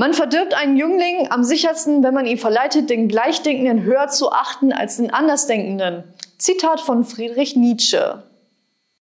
Man verdirbt einen Jüngling am sichersten, wenn man ihn verleitet, den Gleichdenkenden höher zu achten als den Andersdenkenden. Zitat von Friedrich Nietzsche.